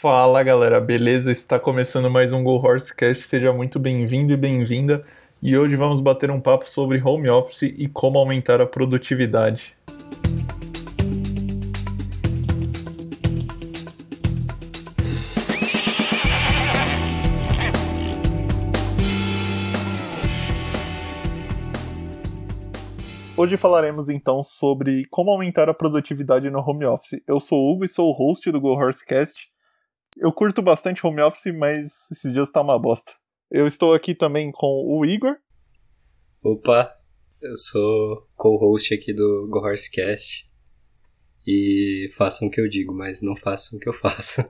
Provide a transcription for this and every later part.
Fala galera, beleza? Está começando mais um Go Horsecast, seja muito bem-vindo e bem-vinda. E hoje vamos bater um papo sobre home office e como aumentar a produtividade. Hoje falaremos então sobre como aumentar a produtividade no home office. Eu sou o Hugo e sou o host do Go Horsecast. Eu curto bastante home office, mas esses dias tá uma bosta. Eu estou aqui também com o Igor. Opa, eu sou co-host aqui do Go Horsecast. E façam o que eu digo, mas não façam o que eu faço.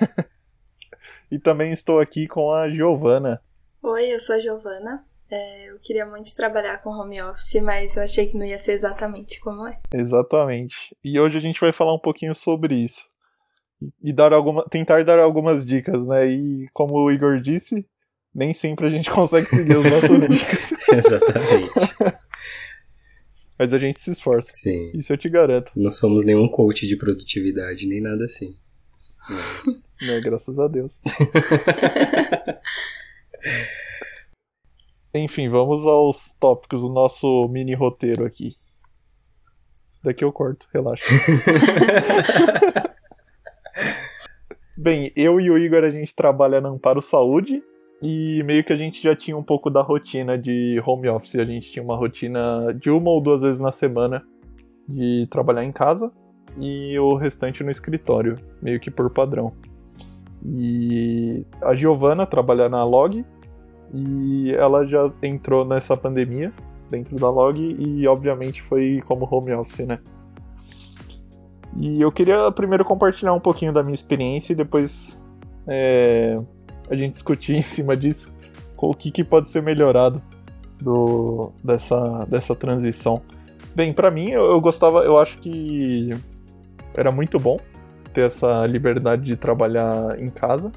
e também estou aqui com a Giovana. Oi, eu sou a Giovana. É, eu queria muito trabalhar com home office, mas eu achei que não ia ser exatamente como é. Exatamente. E hoje a gente vai falar um pouquinho sobre isso. E dar alguma, tentar dar algumas dicas, né? E como o Igor disse, nem sempre a gente consegue seguir as nossas dicas. Exatamente. Mas a gente se esforça. Sim. Isso eu te garanto. Não somos nenhum coach de produtividade, nem nada assim. Mas... É, graças a Deus. Enfim, vamos aos tópicos do nosso mini roteiro aqui. Isso daqui eu corto, relaxa. Bem, eu e o Igor a gente trabalha na Amparo Saúde e meio que a gente já tinha um pouco da rotina de home office. A gente tinha uma rotina de uma ou duas vezes na semana de trabalhar em casa e o restante no escritório, meio que por padrão. E a Giovana trabalha na Log e ela já entrou nessa pandemia dentro da Log e obviamente foi como home office, né? E eu queria primeiro compartilhar um pouquinho da minha experiência e depois é, a gente discutir em cima disso o que, que pode ser melhorado do, dessa, dessa transição. Bem, para mim eu, eu gostava, eu acho que era muito bom ter essa liberdade de trabalhar em casa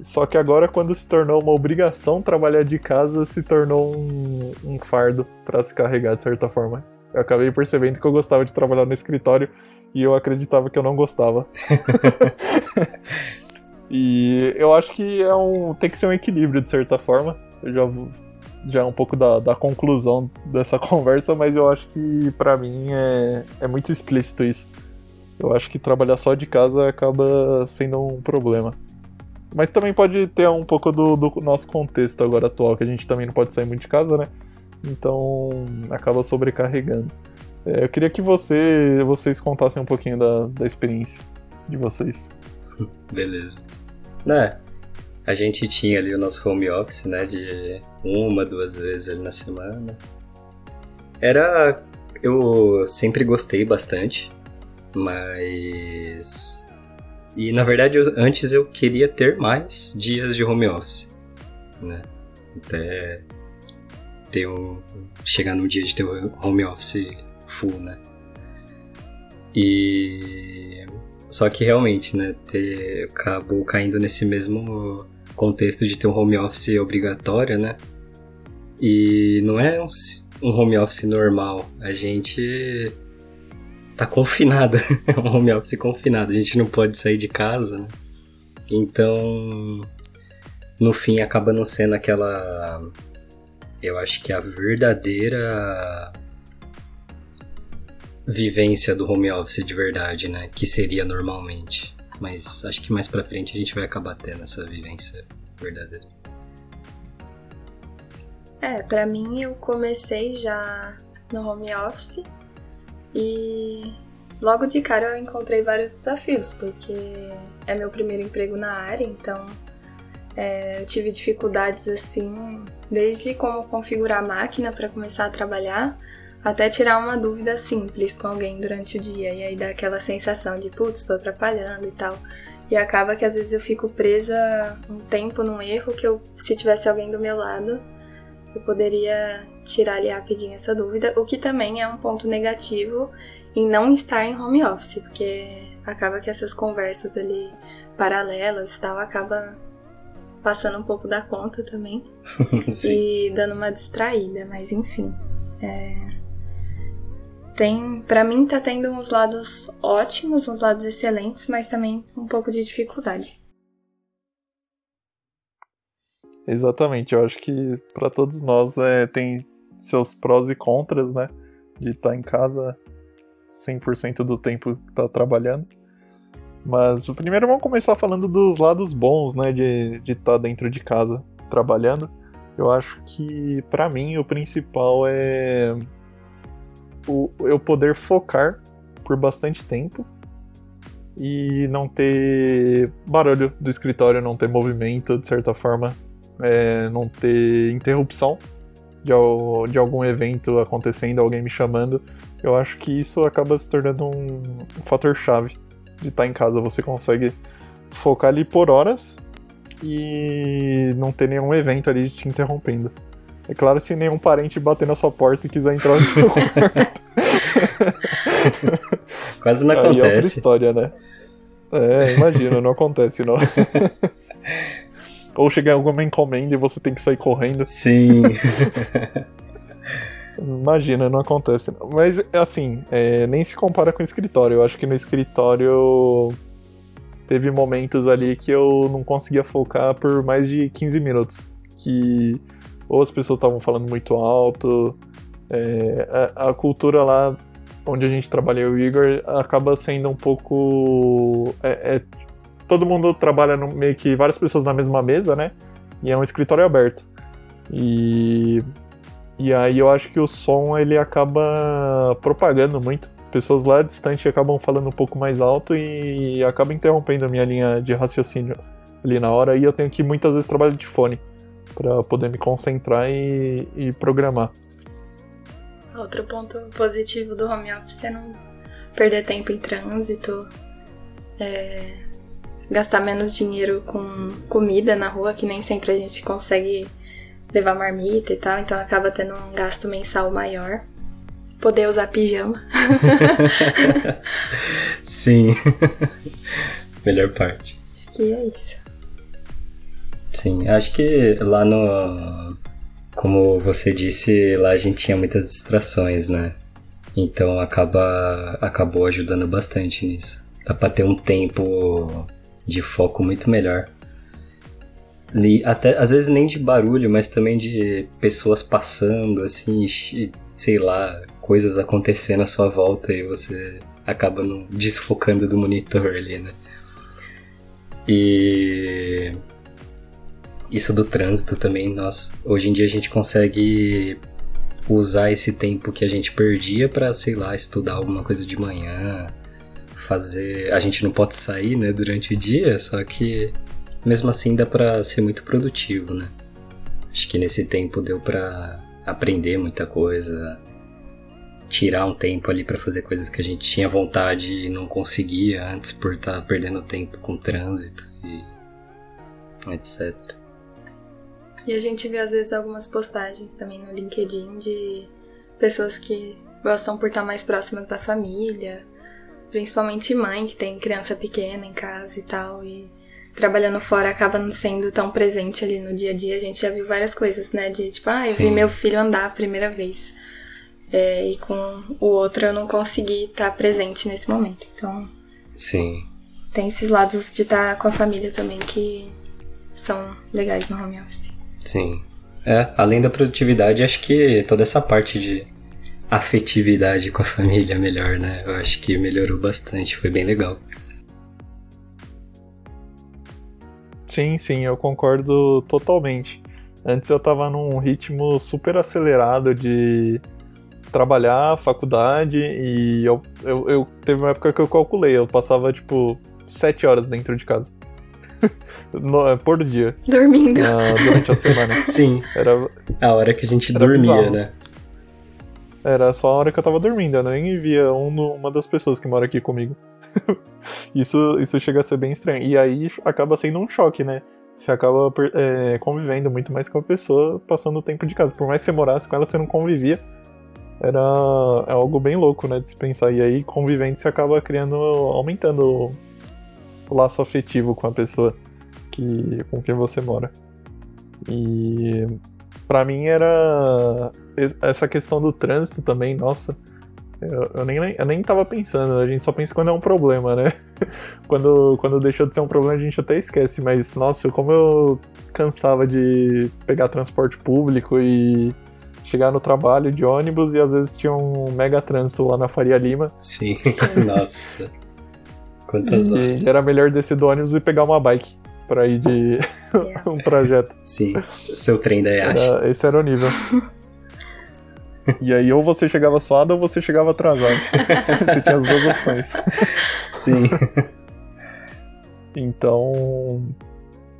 só que agora, quando se tornou uma obrigação trabalhar de casa, se tornou um, um fardo para se carregar de certa forma. Eu acabei percebendo que eu gostava de trabalhar no escritório e eu acreditava que eu não gostava. e eu acho que é um, tem que ser um equilíbrio de certa forma. Eu já já é um pouco da, da conclusão dessa conversa, mas eu acho que para mim é, é muito explícito isso. Eu acho que trabalhar só de casa acaba sendo um problema. Mas também pode ter um pouco do, do, nosso contexto agora atual, que a gente também não pode sair muito de casa, né? Então acaba sobrecarregando. É, eu queria que você, vocês contassem um pouquinho da, da experiência de vocês. Beleza. Né? A gente tinha ali o nosso home office, né? De uma, duas vezes ali na semana. Era. Eu sempre gostei bastante, mas e na verdade, eu, antes eu queria ter mais dias de home office, né? Até ter um, chegar num dia de ter home office full, né? E só que realmente, né, ter, acabou caindo nesse mesmo contexto de ter um home office obrigatório, né? E não é um, um home office normal. A gente tá confinada, é um home office confinado, a gente não pode sair de casa, né? Então, no fim acaba não sendo aquela eu acho que a verdadeira vivência do home office de verdade, né, que seria normalmente. Mas acho que mais para frente a gente vai acabar tendo essa vivência verdadeira. É, para mim eu comecei já no home office e logo de cara eu encontrei vários desafios, porque é meu primeiro emprego na área, então é, eu tive dificuldades assim, desde como configurar a máquina para começar a trabalhar, até tirar uma dúvida simples com alguém durante o dia, e aí dá aquela sensação de, putz, estou atrapalhando e tal. E acaba que às vezes eu fico presa um tempo num erro que eu, se tivesse alguém do meu lado, eu poderia tirar ali rapidinho essa dúvida, o que também é um ponto negativo em não estar em home office, porque acaba que essas conversas ali paralelas e tal acaba passando um pouco da conta também e dando uma distraída, mas enfim. É... tem, para mim tá tendo uns lados ótimos, uns lados excelentes, mas também um pouco de dificuldade. Exatamente, eu acho que para todos nós é, tem seus prós e contras, né? De estar tá em casa 100% do tempo que tá trabalhando. Mas primeiro vamos começar falando dos lados bons, né? De estar tá dentro de casa trabalhando. Eu acho que para mim o principal é o, eu poder focar por bastante tempo e não ter barulho do escritório, não ter movimento de certa forma, é, não ter interrupção de, de algum evento acontecendo, alguém me chamando. Eu acho que isso acaba se tornando um, um fator chave de estar em casa. Você consegue focar ali por horas e não ter nenhum evento ali te interrompendo. É claro se nenhum parente bater na sua porta e quiser entrar no seu quarto. Quase não acontece. Aí é outra história, né? É, imagina, não acontece não. Ou chegar alguma encomenda e você tem que sair correndo. Sim. Imagina, não acontece. Mas, assim, é, nem se compara com o escritório. Eu acho que no escritório teve momentos ali que eu não conseguia focar por mais de 15 minutos. Que ou as pessoas estavam falando muito alto. É, a, a, cultura lá onde a gente trabalha, o Igor, acaba sendo um pouco. É, é, todo mundo trabalha no, meio que várias pessoas na mesma mesa, né? E é um escritório aberto. E, e aí eu acho que o som ele acaba propagando muito. Pessoas lá distante acabam falando um pouco mais alto e acaba interrompendo a minha linha de raciocínio ali na hora. E eu tenho que muitas vezes trabalhar de fone para poder me concentrar e, e, programar. Outro ponto positivo do home office é não perder tempo em trânsito, é, gastar menos dinheiro com comida na rua, que nem sempre a gente consegue levar marmita e tal, então acaba tendo um gasto mensal maior. Poder usar pijama. Sim. Melhor parte. Acho que é isso. Sim, acho que lá no. Como você disse, lá a gente tinha muitas distrações, né? Então acaba, acabou ajudando bastante nisso. Dá pra ter um tempo de foco muito melhor. Até, às vezes nem de barulho, mas também de pessoas passando, assim, sei lá, coisas acontecendo à sua volta e você acaba desfocando do monitor ali, né? E isso do trânsito também, nós hoje em dia a gente consegue usar esse tempo que a gente perdia para, sei lá, estudar alguma coisa de manhã, fazer, a gente não pode sair, né, durante o dia, só que mesmo assim dá para ser muito produtivo, né? Acho que nesse tempo deu para aprender muita coisa, tirar um tempo ali para fazer coisas que a gente tinha vontade e não conseguia antes por estar tá perdendo tempo com trânsito e etc. E a gente vê às vezes algumas postagens também no LinkedIn de pessoas que gostam por estar mais próximas da família, principalmente mãe que tem criança pequena em casa e tal, e trabalhando fora acaba não sendo tão presente ali no dia a dia. A gente já viu várias coisas, né? De tipo, ah, eu Sim. vi meu filho andar a primeira vez. É, e com o outro eu não consegui estar presente nesse momento. Então. Sim. Tem esses lados de estar com a família também que são legais no home office. Sim. É, além da produtividade, acho que toda essa parte de afetividade com a família é melhor, né? Eu acho que melhorou bastante, foi bem legal. Sim, sim, eu concordo totalmente. Antes eu tava num ritmo super acelerado de trabalhar, faculdade, e eu, eu, eu teve uma época que eu calculei, eu passava tipo sete horas dentro de casa. no, é, por dia. Dormindo. Uh, durante a semana. Sim. Era a hora que a gente dormia, bizarro. né? Era só a hora que eu tava dormindo, eu nem via um, uma das pessoas que mora aqui comigo. isso, isso chega a ser bem estranho. E aí acaba sendo um choque, né? Você acaba é, convivendo muito mais com a pessoa passando o tempo de casa. Por mais que você morasse com ela, você não convivia. Era é algo bem louco, né? De se pensar. E aí, convivendo, você acaba criando, aumentando o laço afetivo com a pessoa que, com quem você mora. E para mim era essa questão do trânsito também, nossa. Eu, eu, nem, eu nem tava pensando, a gente só pensa quando é um problema, né? quando, quando deixou de ser um problema a gente até esquece, mas nossa, como eu cansava de pegar transporte público e chegar no trabalho de ônibus e às vezes tinha um mega trânsito lá na Faria Lima. Sim, nossa. Quantas horas. E era melhor descer do ônibus e pegar uma bike pra ir de um projeto. Sim, seu trem da Yashi. Era, esse era o nível. E aí, ou você chegava suado ou você chegava atrasado. você tinha as duas opções. Sim. Então.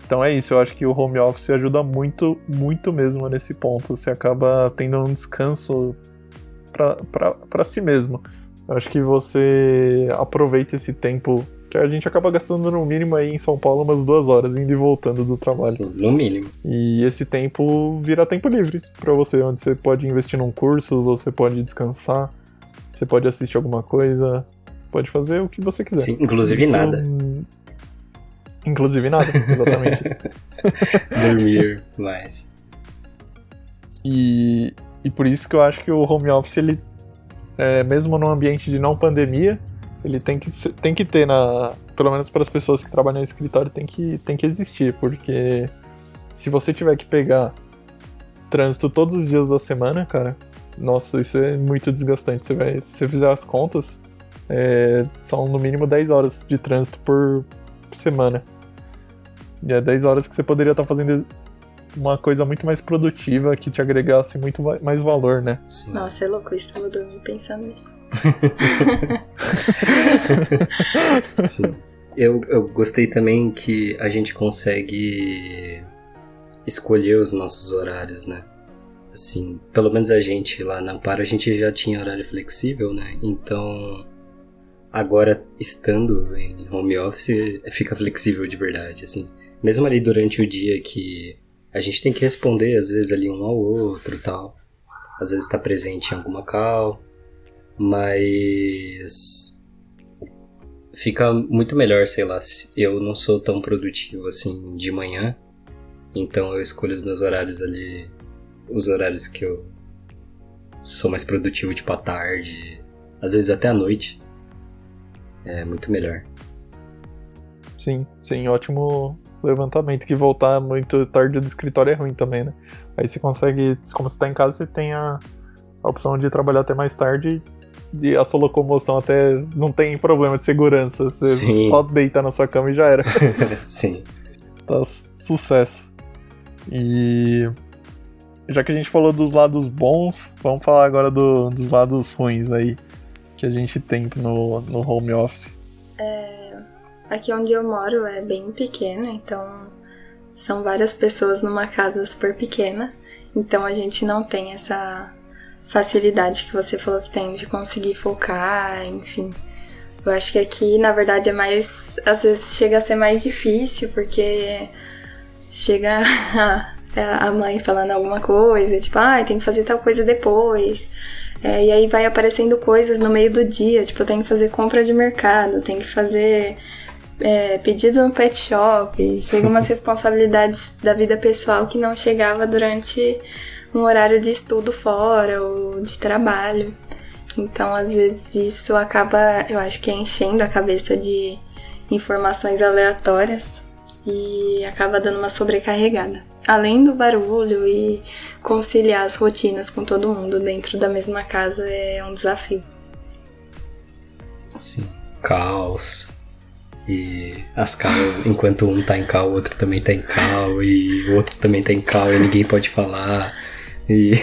Então é isso, eu acho que o home office ajuda muito, muito mesmo nesse ponto. Você acaba tendo um descanso para si mesmo. Eu acho que você aproveita esse tempo que a gente acaba gastando no mínimo aí em São Paulo umas duas horas indo e voltando do trabalho. Sim, no mínimo. E esse tempo vira tempo livre para você, onde você pode investir num curso, você pode descansar, você pode assistir alguma coisa, pode fazer o que você quiser. Sim, inclusive Isso, nada. Inclusive nada, exatamente. Dormir mais. E, e por isso que eu acho que o home office, ele, é, mesmo num ambiente de não pandemia, ele tem que, tem que ter na. Pelo menos para as pessoas que trabalham no escritório, tem que, tem que existir, porque se você tiver que pegar trânsito todos os dias da semana, cara, nossa, isso é muito desgastante. Você vai, se você fizer as contas, é, são no mínimo 10 horas de trânsito por semana. E é 10 horas que você poderia estar fazendo uma coisa muito mais produtiva que te agregasse muito mais valor, né? Sim. Nossa, é louco isso, eu vou dormir pensando nisso. Sim. Eu, eu gostei também que a gente consegue escolher os nossos horários, né? Assim, pelo menos a gente lá na Amparo, a gente já tinha horário flexível, né? Então, agora estando em home office, fica flexível de verdade, assim. Mesmo ali durante o dia que a gente tem que responder, às vezes, ali um ao outro tal. Às vezes está presente em alguma call, mas fica muito melhor, sei lá, eu não sou tão produtivo assim de manhã, então eu escolho os meus horários ali, os horários que eu sou mais produtivo, tipo à tarde, às vezes até à noite. É muito melhor. Sim, sim, ótimo, levantamento, que voltar muito tarde do escritório é ruim também, né? Aí você consegue, como você tá em casa, você tem a, a opção de trabalhar até mais tarde e a sua locomoção até não tem problema de segurança. Você Sim. só deita na sua cama e já era. Sim. Tá sucesso. E já que a gente falou dos lados bons, vamos falar agora do, dos lados ruins aí que a gente tem no, no home office. É, Aqui onde eu moro é bem pequeno, então são várias pessoas numa casa super pequena. Então a gente não tem essa facilidade que você falou que tem de conseguir focar, enfim. Eu acho que aqui, na verdade, é mais. Às vezes chega a ser mais difícil, porque chega a, mãe falando alguma coisa, tipo, ah, tem que fazer tal coisa depois. É, e aí vai aparecendo coisas no meio do dia, tipo, eu tenho que fazer compra de mercado, tem que fazer é, pedido no pet shop, chega umas responsabilidades da vida pessoal que não chegava durante um horário de estudo fora ou de trabalho. Então, às vezes, isso acaba, eu acho que enchendo a cabeça de informações aleatórias e acaba dando uma sobrecarregada. Além do barulho e conciliar as rotinas com todo mundo dentro da mesma casa é um desafio. Sim. Caos. E as cal, enquanto um tá em cal, o outro também tá em cal, e o outro também tá em cal e ninguém pode falar. E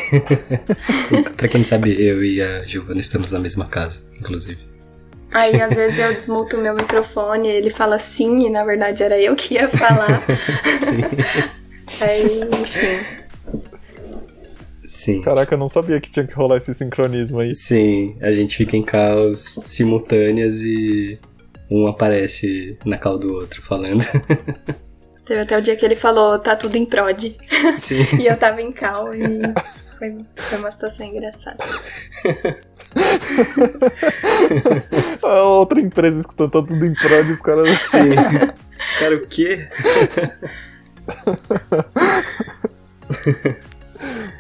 pra quem sabe, eu e a Giovana estamos na mesma casa, inclusive. Aí às vezes eu desmuto o meu microfone, ele fala sim, e na verdade era eu que ia falar. sim. Aí, enfim. Sim. Caraca, eu não sabia que tinha que rolar esse sincronismo aí. Sim, a gente fica em caos simultâneas e um aparece na cal do outro falando. Teve até o dia que ele falou, tá tudo em prod. Sim. e eu tava em cal e foi, foi uma situação engraçada. A outra empresa escutando tá tudo em prod, os caras assim. Os caras o quê?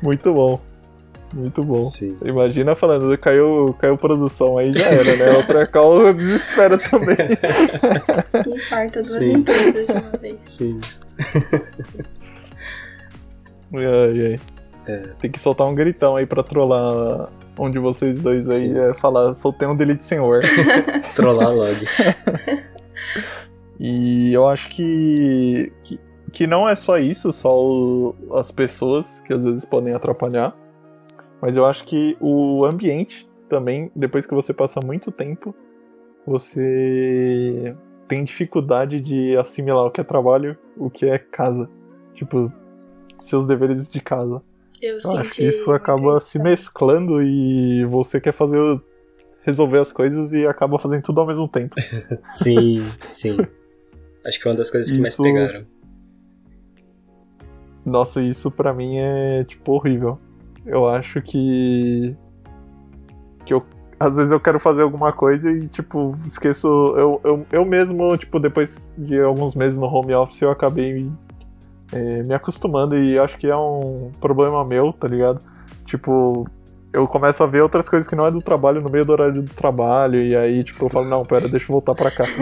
Muito bom. Muito bom. Sim. Imagina falando, caiu, caiu produção aí já era, né? Outra call desespera também. Infarta duas Sim. empresas de uma vez. Sim. Ai, ai. É. Tem que soltar um gritão aí pra trollar onde vocês dois aí Sim. é, falar, soltei um delete senhor. Trollar log. E eu acho que, que, que não é só isso, só o- as pessoas que às vezes podem atrapalhar, mas eu acho que o ambiente também, depois que você passa muito tempo, você tem dificuldade de assimilar o que é trabalho, o que é casa. Tipo, seus deveres de casa. Eu, Eu acho que isso acaba se mesclando e você quer fazer resolver as coisas e acaba fazendo tudo ao mesmo tempo. Sim, sim. Acho que é uma das coisas que mais Isso- pegaram. Nossa, isso pra mim é tipo horrível. Eu acho que que eu às vezes eu quero fazer alguma coisa e tipo esqueço eu, eu, eu mesmo tipo depois de alguns meses no home office eu acabei é, me acostumando e acho que é um problema meu, tá ligado? Tipo eu começo a ver outras coisas que não é do trabalho no meio do horário do trabalho e aí tipo eu falo não, pera, deixa eu voltar pra cá.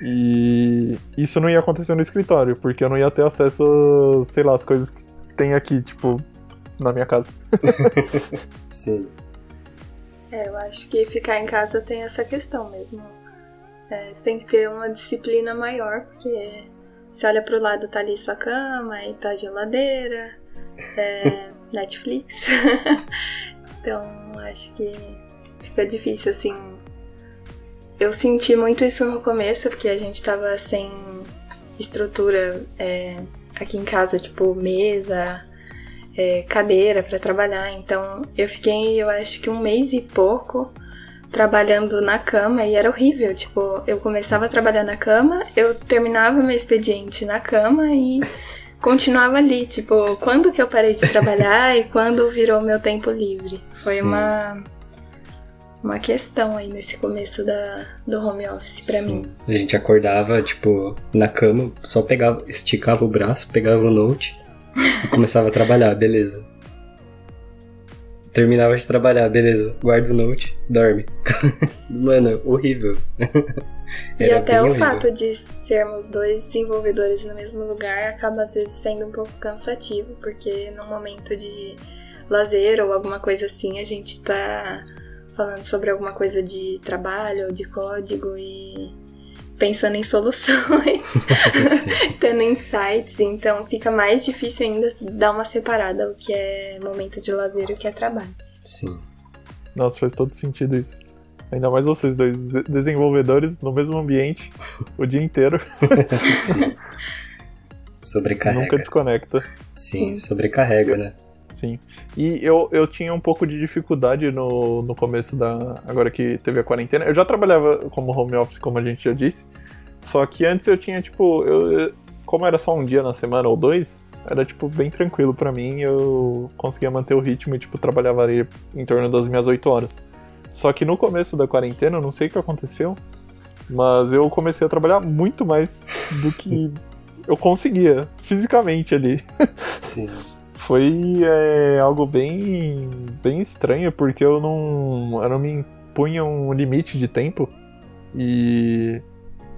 E isso não ia acontecer no escritório, porque eu não ia ter acesso, sei lá, às coisas que tem aqui, tipo, na minha casa. Sim. É, eu acho que ficar em casa tem essa questão mesmo. É, você tem que ter uma disciplina maior, porque você olha pro lado, tá ali sua cama, aí tá a geladeira, é, Netflix. então, acho que fica difícil, assim. Eu senti muito isso no começo, porque a gente tava sem estrutura é, aqui em casa, tipo, mesa, é, cadeira para trabalhar. Então eu fiquei, eu acho que um mês e pouco trabalhando na cama e era horrível. Tipo, eu começava a trabalhar na cama, eu terminava meu expediente na cama e continuava ali. Tipo, quando que eu parei de trabalhar e quando virou meu tempo livre? Foi Sim. uma uma questão aí nesse começo da, do home office pra Sim. mim. A gente acordava, tipo, na cama, só pegava, esticava o braço, pegava o note e começava a trabalhar, beleza. Terminava de trabalhar, beleza. Guarda o note, dorme. Mano, horrível. E até o horrível. fato de sermos dois desenvolvedores no mesmo lugar acaba às vezes sendo um pouco cansativo, porque num momento de lazer ou alguma coisa assim, a gente tá falando sobre alguma coisa de trabalho ou de código e pensando em soluções, tendo insights, então fica mais difícil ainda dar uma separada o que é momento de lazer e o que é trabalho. Sim. Nossa, faz todo sentido isso. Ainda mais vocês dois, de- desenvolvedores no mesmo ambiente o dia inteiro, Sim. Sobrecarrega. nunca desconecta. Sim, Sim. sobrecarrega, né? Sim. E eu, eu tinha um pouco de dificuldade no, no começo da. Agora que teve a quarentena. Eu já trabalhava como home office, como a gente já disse. Só que antes eu tinha, tipo. Eu, como era só um dia na semana ou dois, era, tipo, bem tranquilo pra mim. Eu conseguia manter o ritmo e, tipo, trabalhava ali em torno das minhas oito horas. Só que no começo da quarentena, eu não sei o que aconteceu, mas eu comecei a trabalhar muito mais do que eu conseguia, fisicamente ali Sim. Foi é, algo bem bem estranho porque eu não eu não me impunha um limite de tempo. E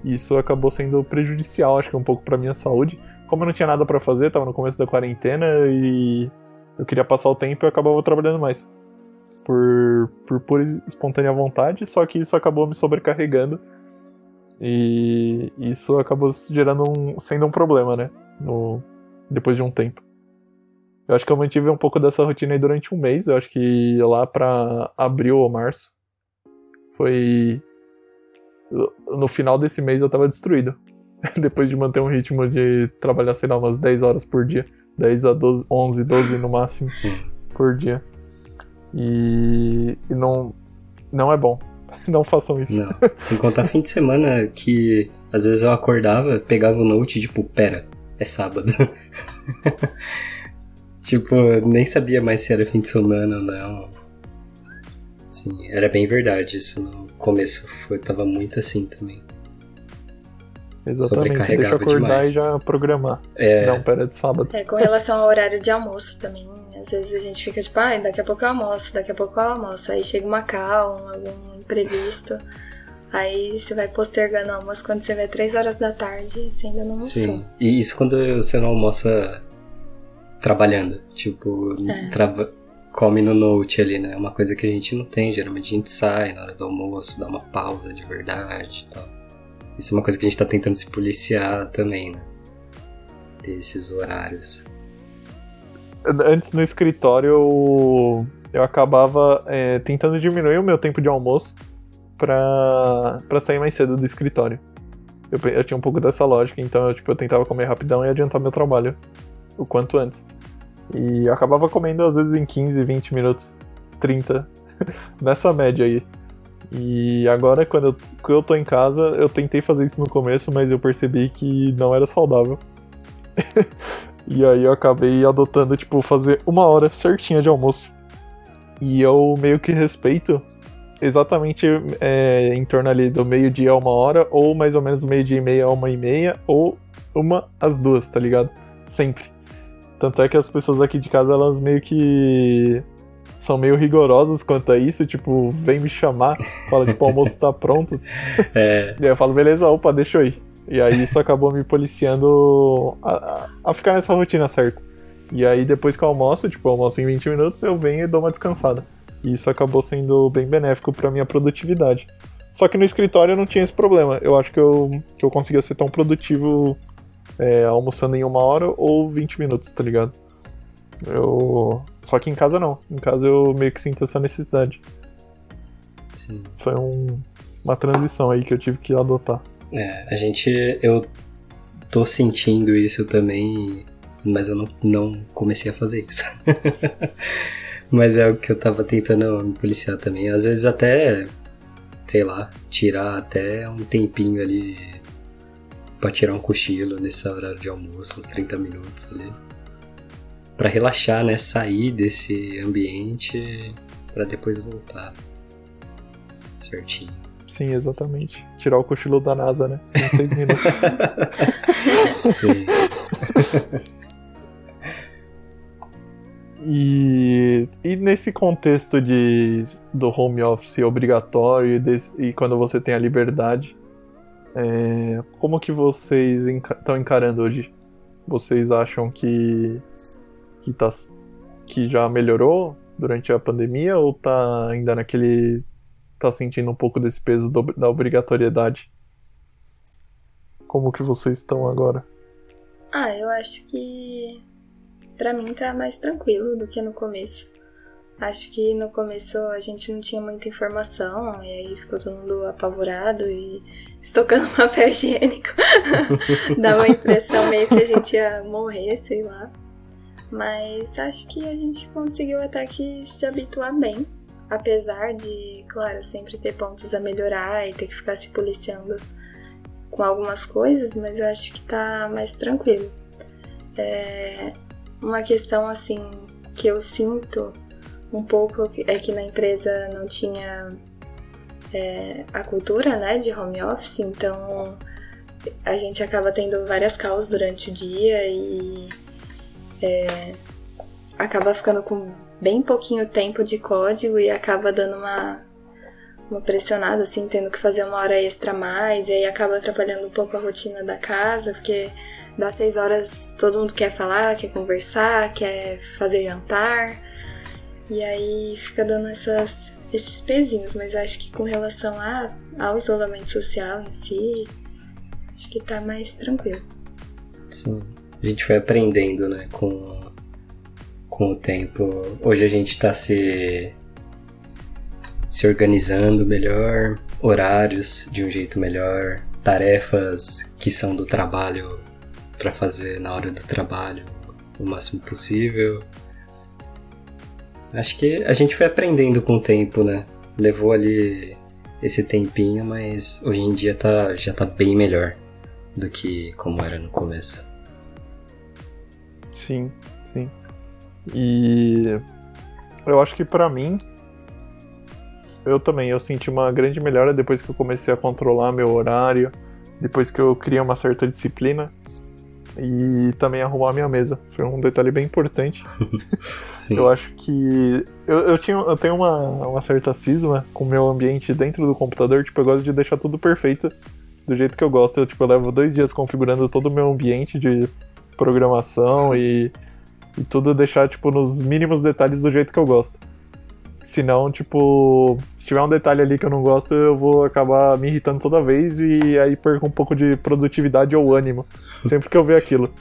isso acabou sendo prejudicial acho que um pouco pra minha saúde. Como eu não tinha nada pra fazer tava no começo da quarentena e eu queria passar o tempo e eu acabava trabalhando mais. Por por pura espontânea vontade só que isso acabou me sobrecarregando. E isso acabou gerando um, sendo um problema né? No depois de um tempo eu acho que eu mantive um pouco dessa rotina aí durante um mês. Eu acho que lá pra abril ou março. Foi. No final desse mês eu tava destruído. Depois de manter um ritmo de trabalhar, sei lá, umas 10 horas por dia. 10 a 12, 11, 12 no máximo Sim. por dia. E, e não, não é bom. Não façam isso. Não. Sem contar fim de semana que às vezes eu acordava, pegava o note e tipo, pera, é sábado. tipo, eu nem sabia mais se era fim de semana ou não. Sim, era bem verdade isso. No começo foi, tava muito assim também. Exatamente. Deixa acordar demais. e já programar. É, Não, pera, de sábado. É, com relação ao horário de almoço também, Às vezes a gente fica tipo, ai, ah, daqui a pouco eu almoço, daqui a pouco eu almoço. Aí chega uma calma, algum imprevisto. Aí você vai postergando o almoço quando você vê 3 horas da tarde, você ainda não almoçou. Sim, e isso quando você não almoça trabalhando. Tipo, é. traba come no note ali, né? É uma coisa que a gente não tem. Geralmente a gente sai na hora do almoço, dá uma pausa de verdade e tal. Isso é uma coisa que a gente tá tentando se policiar também, né? Ter esses horários. Antes no escritório eu, eu acabava é, tentando diminuir o meu tempo de almoço pra, pra sair mais cedo do escritório. Eu, eu tinha um pouco dessa lógica, então eu, tipo, eu tentava comer rapidão e adiantar meu trabalho o quanto antes. E eu acabava comendo às vezes em 15, 20 minutos, 30, nessa média aí. E agora, quando eu, quando eu tô em casa, eu tentei fazer isso no começo, mas eu percebi que não era saudável. e aí eu acabei adotando, tipo, fazer uma hora certinha de almoço. E eu meio que respeito exatamente é, em torno ali do meio-dia a uma hora, ou mais ou menos meio-dia e meia a uma e meia, ou uma às duas, tá ligado? Sempre. Tanto é que as pessoas aqui de casa, elas meio que são meio rigorosos quanto a isso, tipo, vem me chamar, fala, tipo, o almoço tá pronto. É. E aí eu falo, beleza, opa, deixa eu ir. E aí isso acabou me policiando a, a, ficar nessa rotina certa. E aí depois que eu almoço, tipo, eu almoço em 20 minutos, eu venho e dou uma descansada. E isso acabou sendo bem benéfico para minha produtividade. Só que no escritório eu não tinha esse problema. Eu acho que eu, que eu conseguia ser tão produtivo é, almoçando em uma hora ou 20 minutos, tá ligado? Eu... Só que em casa não. Em casa eu meio que sinto essa necessidade. Sim. Foi um... uma transição aí que eu tive que adotar. É, a gente. Eu tô sentindo isso também, mas eu não, não comecei a fazer isso. mas é o que eu tava tentando me policiar também. Às vezes até, sei lá, tirar até um tempinho ali pra tirar um cochilo nesse horário de almoço, uns 30 minutos ali para relaxar, né? Sair desse ambiente para depois voltar. Certinho. Sim, exatamente. Tirar o cochilo da NASA, né? 26 minutos. Sim. e, e nesse contexto de, do home office obrigatório e, desse, e quando você tem a liberdade, é, como que vocês estão enca encarando hoje? Vocês acham que que, tá, que já melhorou durante a pandemia ou tá ainda naquele. tá sentindo um pouco desse peso do, da obrigatoriedade? Como que vocês estão agora? Ah, eu acho que para mim tá mais tranquilo do que no começo. Acho que no começo a gente não tinha muita informação e aí ficou todo mundo apavorado e estocando papel higiênico. Dava a impressão meio que a gente ia morrer, sei lá. Mas acho que a gente conseguiu até que se habituar bem. Apesar de, claro, sempre ter pontos a melhorar e ter que ficar se policiando com algumas coisas, mas eu acho que tá mais tranquilo. É uma questão assim que eu sinto um pouco é que na empresa não tinha é, a cultura né, de home office, então a gente acaba tendo várias causas durante o dia e é, acaba ficando com bem pouquinho tempo de código e acaba dando uma, uma pressionada, assim, tendo que fazer uma hora extra a mais, e aí acaba atrapalhando um pouco a rotina da casa, porque das seis horas todo mundo quer falar, quer conversar, quer fazer jantar, e aí fica dando essas, esses pezinhos, mas acho que com relação a, ao isolamento social em si, acho que tá mais tranquilo. Sim a gente foi aprendendo, né, com, com o tempo. Hoje a gente está se, se organizando melhor, horários de um jeito melhor, tarefas que são do trabalho para fazer na hora do trabalho o máximo possível. Acho que a gente foi aprendendo com o tempo, né? Levou ali esse tempinho, mas hoje em dia tá, já tá bem melhor do que como era no começo. Sim, sim. E eu acho que para mim eu também eu senti uma grande melhora depois que eu comecei a controlar meu horário, depois que eu criei uma certa disciplina e também arrumar minha mesa. Foi um detalhe bem importante. Sim. Eu acho que. Eu, eu, tinha, eu tenho uma, uma certa cisma com o meu ambiente dentro do computador. Tipo, eu gosto de deixar tudo perfeito do jeito que eu gosto. Eu, tipo, eu levo dois dias configurando todo o meu ambiente de programação e, e tudo deixar, tipo, nos mínimos detalhes do jeito que eu gosto. Senão, tipo, se tiver um detalhe ali que eu não gosto, eu vou acabar me irritando toda vez e aí perco um pouco de produtividade ou ânimo sempre que eu ver aquilo.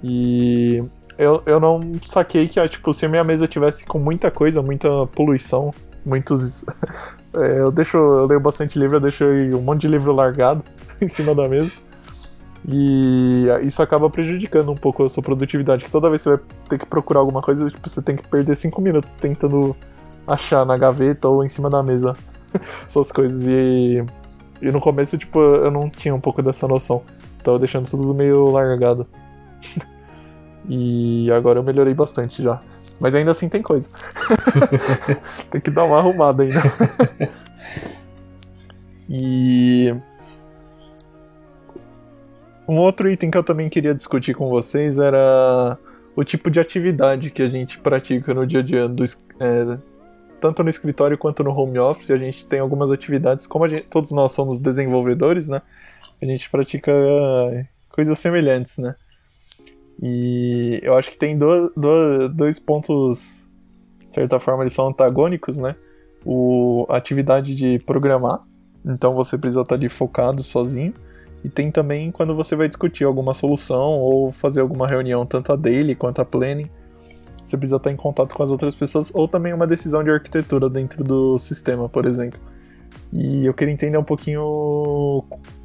E eu, eu não saquei que, tipo, se a minha mesa tivesse com muita coisa, muita poluição, muitos. é, eu deixo. Eu leio bastante livro, eu deixo um monte de livro largado em cima da mesa. E isso acaba prejudicando um pouco a sua produtividade. Que toda vez que você vai ter que procurar alguma coisa, tipo, você tem que perder 5 minutos tentando achar na gaveta ou em cima da mesa suas coisas. E, e no começo, tipo, eu não tinha um pouco dessa noção. Tava deixando tudo meio largado. E agora eu melhorei bastante já. Mas ainda assim tem coisa. tem que dar uma arrumada ainda. e. Um outro item que eu também queria discutir com vocês era o tipo de atividade que a gente pratica no dia a dia do, é, tanto no escritório quanto no home office, a gente tem algumas atividades, como gente, todos nós somos desenvolvedores, né? A gente pratica coisas semelhantes, né? E eu acho que tem dois, dois, dois pontos, de certa forma, eles são antagônicos, né? O, a atividade de programar, então você precisa estar ali focado sozinho. E tem também quando você vai discutir alguma solução ou fazer alguma reunião, tanto a daily quanto a planning você precisa estar em contato com as outras pessoas, ou também uma decisão de arquitetura dentro do sistema, por exemplo. E eu queria entender um pouquinho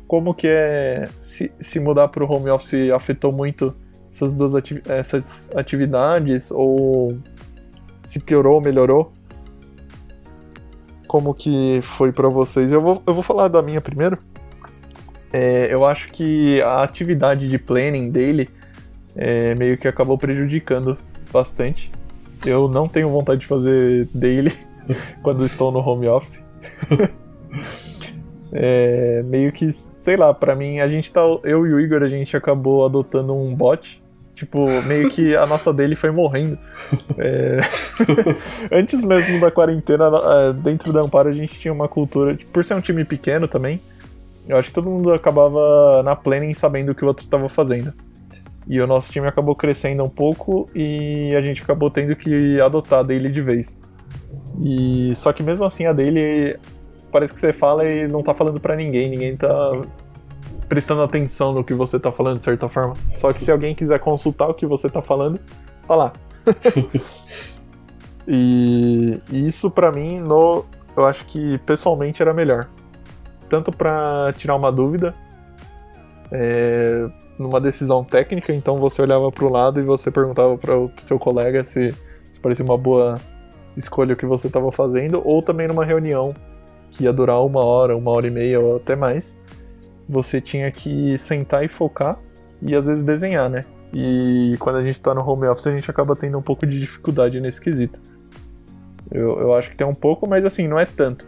como que é se, se mudar para o home office afetou muito essas duas ati essas atividades ou se piorou ou melhorou. Como que foi para vocês? Eu vou, eu vou falar da minha primeiro. É, eu acho que a atividade de planning dele é, meio que acabou prejudicando bastante. Eu não tenho vontade de fazer daily quando estou no home office. é, meio que, sei lá, para mim, a gente tá. Eu e o Igor, a gente acabou adotando um bot. Tipo, meio que a nossa dele foi morrendo. É... Antes mesmo da quarentena, é, dentro da Amparo, a gente tinha uma cultura. Tipo, por ser um time pequeno também, eu acho que todo mundo acabava na planning sabendo o que o outro estava fazendo. E o nosso time acabou crescendo um pouco e a gente acabou tendo que adotar a daily de vez. E só que mesmo assim a daily parece que você fala e não tá falando para ninguém, ninguém tá prestando atenção no que você tá falando de certa forma. Só que se alguém quiser consultar o que você tá falando, tá lá. e, e, isso para mim no eu acho que pessoalmente era melhor. Tanto para tirar uma dúvida, é, numa decisão técnica, então você olhava para o lado e você perguntava para o seu colega se, se parecia uma boa escolha o que você estava fazendo, ou também numa reunião que ia durar uma hora, uma hora e meia ou até mais, você tinha que sentar e focar e às vezes desenhar, né? E quando a gente está no home office a gente acaba tendo um pouco de dificuldade nesse quesito. Eu, eu acho que tem um pouco, mas assim, não é tanto.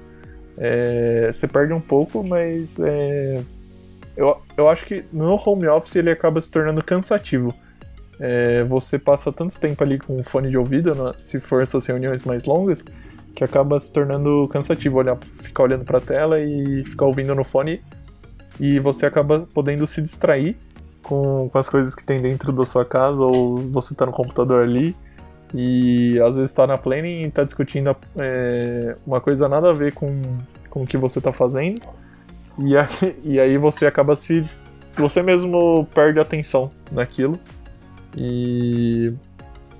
É, você perde um pouco, mas é, eu, eu acho que no home office ele acaba se tornando cansativo. É, você passa tanto tempo ali com fone de ouvido, né, se for essas reuniões mais longas, que acaba se tornando cansativo olhar, ficar olhando para a tela e ficar ouvindo no fone. E você acaba podendo se distrair com, com as coisas que tem dentro da sua casa, ou você tá no computador ali e às vezes tá na planning e tá discutindo é, uma coisa nada a ver com, com o que você tá fazendo. E aí, e aí você acaba se. Você mesmo perde atenção naquilo. E.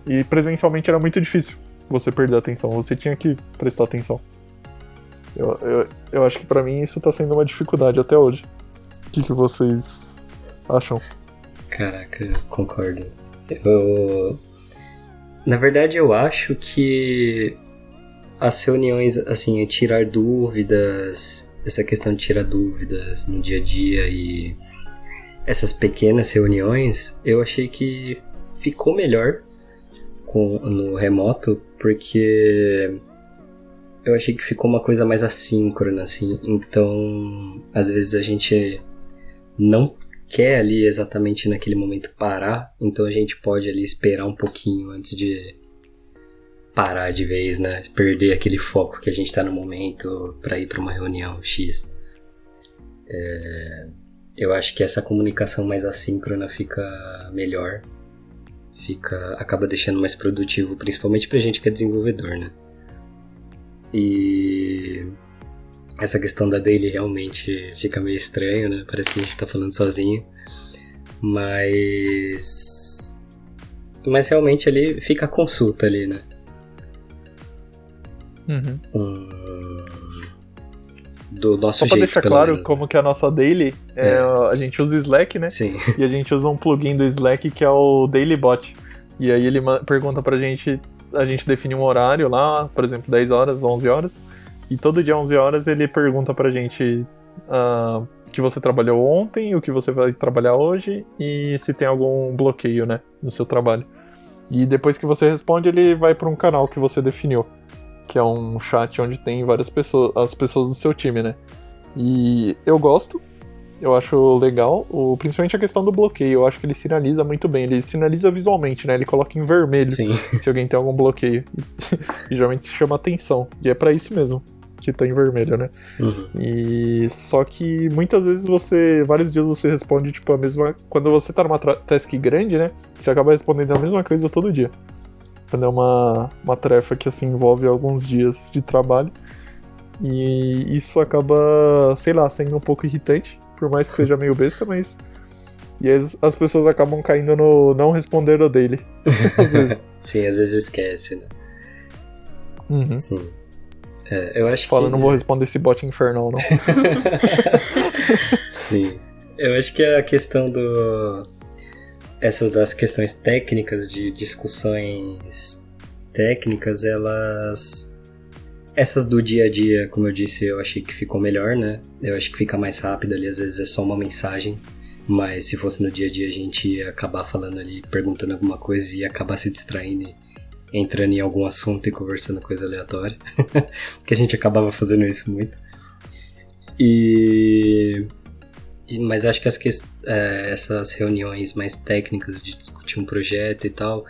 E presencialmente era muito difícil você perder a atenção. Você tinha que prestar atenção. Eu, eu, eu acho que para mim isso tá sendo uma dificuldade até hoje. O que, que vocês acham? Caraca, concordo. Eu. Na verdade, eu acho que as reuniões, assim, tirar dúvidas, essa questão de tirar dúvidas no dia a dia e essas pequenas reuniões, eu achei que ficou melhor com, no remoto, porque eu achei que ficou uma coisa mais assíncrona, assim. Então, às vezes a gente não quer ali exatamente naquele momento parar, então a gente pode ali esperar um pouquinho antes de parar de vez, né? Perder aquele foco que a gente tá no momento para ir para uma reunião X. É, eu acho que essa comunicação mais assíncrona fica melhor, fica acaba deixando mais produtivo, principalmente pra gente que é desenvolvedor, né? E essa questão da daily realmente fica meio estranho, né? Parece que a gente tá falando sozinho. Mas. Mas realmente ali fica a consulta ali, né? Uhum. Um... Do nosso Só pra jeito, deixar claro menos, né? como que é a nossa daily, é, É. a gente usa Slack, né? Sim. E a gente usa um plugin do Slack que é o Daily Bot. E aí ele pergunta pra gente, a gente define um horário lá, por exemplo, 10 horas, 11 horas. E todo dia 11 horas ele pergunta pra gente ah, o que você trabalhou ontem, o que você vai trabalhar hoje e se tem algum bloqueio, né, no seu trabalho. E depois que você responde, ele vai pra um canal que você definiu, que é um chat onde tem várias pessoas, as pessoas do seu time, né? E eu gosto, eu acho legal, o, principalmente a questão do bloqueio. Eu acho que ele sinaliza muito bem. Ele sinaliza visualmente, né? Ele coloca em vermelho Sim. se alguém tem algum bloqueio. e geralmente se chama atenção. E é pra isso mesmo que tá em vermelho, né? Uhum. E só que muitas vezes você, vários dias você responde tipo a mesma, quando você tá numa task grande, né? Você acaba respondendo a mesma coisa todo dia. Quando é uma uma tarefa que assim envolve alguns dias de trabalho. E isso acaba, sei lá, sendo um pouco irritante, por mais que seja meio besta, mas e as, as pessoas acabam caindo no não responder o daily. Às vezes. Sim, às vezes esquece, né? Uhum. Sim. É, eu acho Fala, que. não vou responder esse bot infernal, não. Sim. Eu acho que a questão do. Essas das questões técnicas, de discussões técnicas, elas. Essas do dia a dia, como eu disse, eu achei que ficou melhor, né? Eu acho que fica mais rápido ali, às vezes é só uma mensagem. Mas se fosse no dia a dia, a gente ia acabar falando ali, perguntando alguma coisa e ia acabar se distraindo entrando em algum assunto e conversando coisa aleatória. que a gente acabava fazendo isso muito. E. Mas acho que as ques- é, essas reuniões mais técnicas de discutir um projeto e tal,